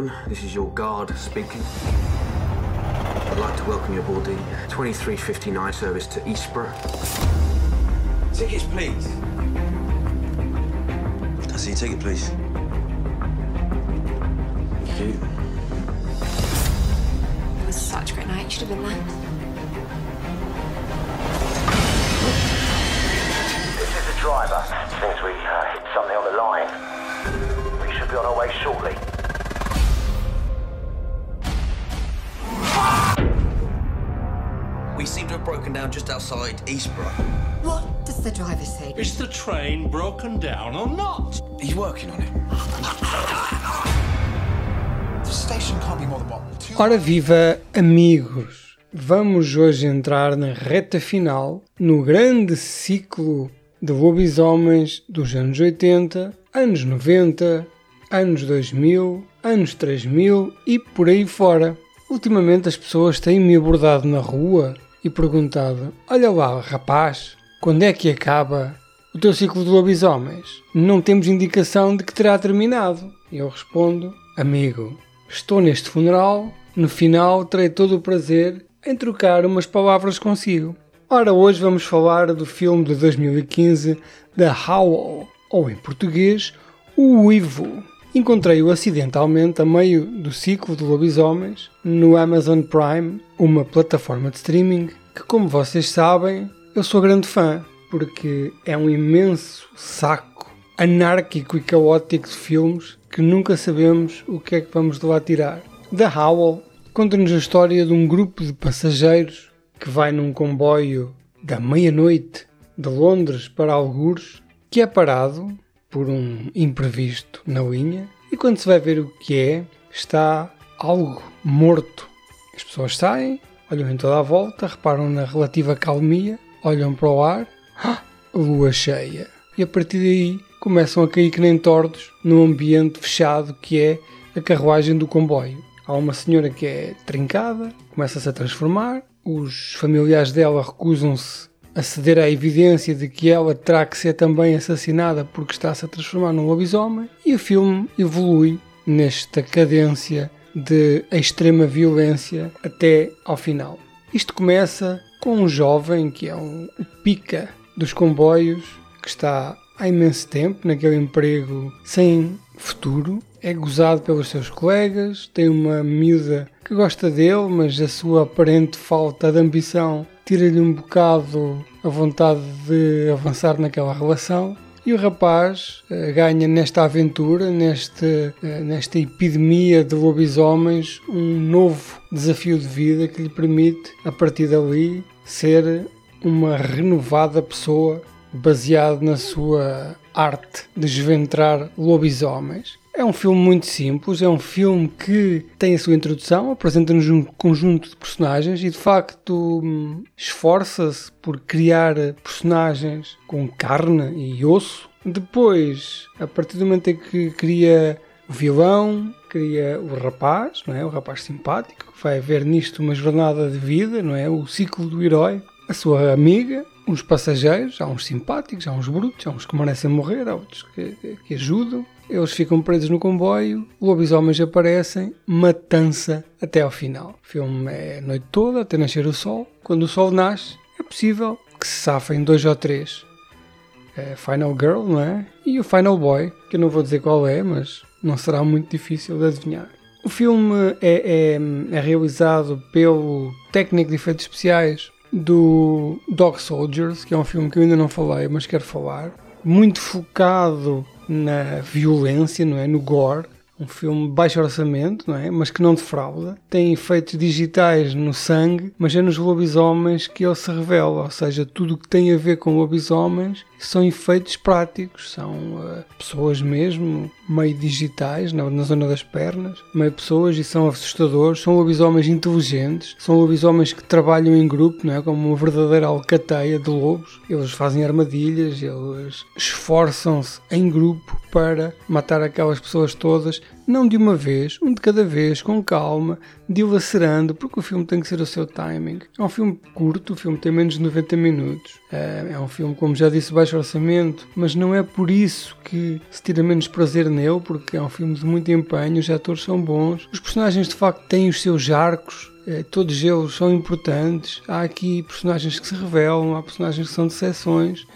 Ladies and gentlemen, this is your guard speaking. I'd like to welcome you aboard the 2359 service to Eastborough. Tickets, please. I see your ticket, please? Thank you. It was such a great night. You should have been there. This is the driver. Seems we uh, hit something on the line. We should be on our way shortly. We seem to have broken down just outside Eastborough. What does the driver say? Is the train broken down or not? He's working on it. The station can't be more than what? Two Ora viva amigos! Vamos hoje entrar na reta final no grande ciclo de lobisomens dos anos 80, anos 90, anos 2000, anos 3000 e por aí fora. Ultimamente as pessoas têm-me abordado na rua e perguntado: Olha lá, rapaz, quando é que acaba o teu ciclo de lobisomens? Não temos indicação de que terá terminado. E eu respondo: Amigo, estou neste funeral, no final terei todo o prazer em trocar umas palavras consigo. Ora, hoje vamos falar do filme de 2015 The Howl, ou em português, O Uivo. Encontrei-o acidentalmente a meio do ciclo de lobisomens no Amazon Prime, uma plataforma de streaming que, como vocês sabem, eu sou grande fã, porque é um imenso saco anárquico e caótico de filmes que nunca sabemos o que é que vamos de lá tirar. The Howl conta-nos a história de um grupo de passageiros que vai num comboio da meia-noite de Londres para Algures, que é parado por um imprevisto na linha e quando se vai ver o que é, está algo morto. As pessoas saem, olham em toda a volta, reparam na relativa calmia, olham para o ar, ah, lua cheia. E a partir daí começam a cair que nem tordos num ambiente fechado que é a carruagem do comboio. Há uma senhora que é trincada, começa-se a transformar, os familiares dela recusam-se a ceder à evidência de que ela terá que ser também assassinada porque está-se a transformar num lobisomem, e o filme evolui nesta cadência de extrema violência até ao final. Isto começa com um jovem que é um, o pica dos comboios, que está há imenso tempo naquele emprego sem futuro, é gozado pelos seus colegas, tem uma miúda que gosta dele, mas a sua aparente falta de ambição tira-lhe um bocado a vontade de avançar naquela relação. E o rapaz uh, ganha nesta aventura, neste, uh, nesta epidemia de lobisomens, um novo desafio de vida que lhe permite, a partir dali, ser uma renovada pessoa baseado na sua arte de desventrar lobisomens. É um filme muito simples, é um filme que tem a sua introdução, apresenta-nos um conjunto de personagens e de facto esforça-se por criar personagens com carne e osso. Depois, a partir do momento em que cria o vilão, cria o rapaz, não é? O rapaz simpático, que vai ver nisto uma jornada de vida, não é? O ciclo do herói, a sua amiga, uns passageiros, há uns simpáticos, há uns brutos, há uns que merecem morrer, há outros que, que ajudam. Eles ficam presos no comboio, lobisomens aparecem, matança até ao final. O filme é a noite toda, até nascer o sol. Quando o sol nasce, é possível que se safem dois ou três. É Final Girl, não é? E o Final Boy, que eu não vou dizer qual é, mas não será muito difícil de adivinhar. O filme é, é, é realizado pelo técnico de efeitos especiais do Dog Soldiers, que é um filme que eu ainda não falei, mas quero falar. Muito focado na violência, não é? No gore. Um filme de baixo orçamento, não é? Mas que não defrauda. Tem efeitos digitais no sangue, mas é nos lobisomens que ele se revela. Ou seja, tudo o que tem a ver com lobisomens são efeitos práticos. São uh, pessoas mesmo, meio digitais, na, na, zona das pernas. Meio pessoas e são assustadores. São lobisomens inteligentes. São lobisomens que trabalham em grupo, não é? Como uma verdadeira alcateia de lobos. Eles fazem armadilhas, eles esforçam-se em grupo para matar aquelas pessoas todas não de uma vez, um de cada vez, com calma, dilacerando, porque o filme tem que ser o seu timing. É um filme curto, o filme tem menos de 90 minutos. É, é um filme, como já disse, baixo orçamento, mas não é por isso que se tira menos prazer nele, porque é um filme de muito empenho, os atores são bons, os personagens de facto têm os seus arcos, é, todos eles são importantes. Há aqui personagens que se revelam, há personagens que são de decepções.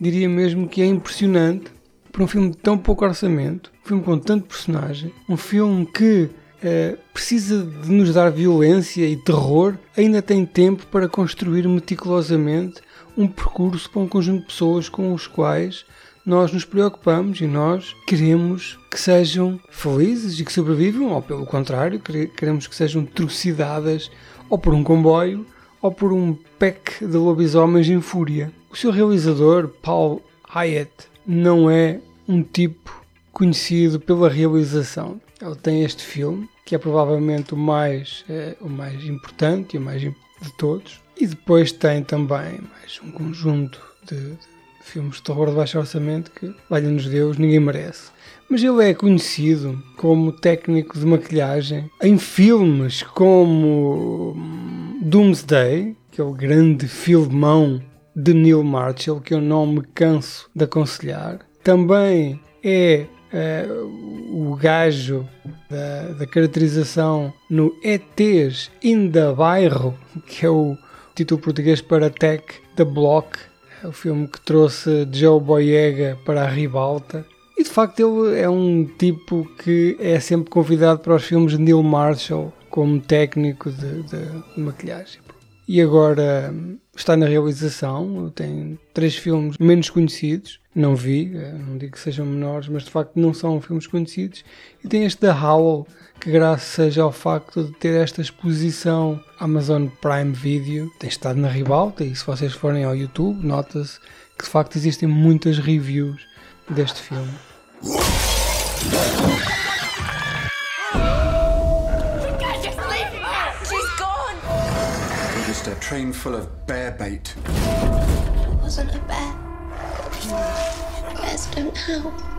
Diria mesmo que é impressionante para um filme de tão pouco orçamento, filme com tanto personagem, um filme que é, precisa de nos dar violência e terror, ainda tem tempo para construir meticulosamente um percurso para um conjunto de pessoas com os quais nós nos preocupamos e nós queremos que sejam felizes e que sobrevivam, ou pelo contrário, queremos que sejam trucidadas ou por um comboio ou por um pack de lobisomens em fúria. O seu realizador, Paul Hyatt, não é um tipo conhecido pela realização. Ele tem este filme, que é provavelmente o mais, é, o mais importante e o mais de todos. E depois tem também mais um conjunto de, de filmes de terror de baixo orçamento que, valha-nos Deus, ninguém merece. Mas ele é conhecido como técnico de maquilhagem em filmes como Doomsday, que é o grande filmão de Neil Marshall, que eu não me canso de aconselhar. Também é uh, o gajo da, da, caracterização no ETs in the Bairro, que é o título português para Tech the Block, é o filme que trouxe Joe Boyega para a ribalta. E de facto ele é um tipo que é sempre convidado para os filmes de Neil Marshall como técnico de, de maquilhagem e agora está na realização. Tem três filmes menos conhecidos, não vi, eh, não digo que sejam menores, mas de facto não são filmes conhecidos. E tem este The Howl, que graças ao facto de ter esta exposição Amazon Prime Video, tem estado na ribalta. E se vocês forem ao YouTube, nota-se que de facto existem muitas reviews deste filme. a train full of bear bait. It wasn't a bear. I don't know.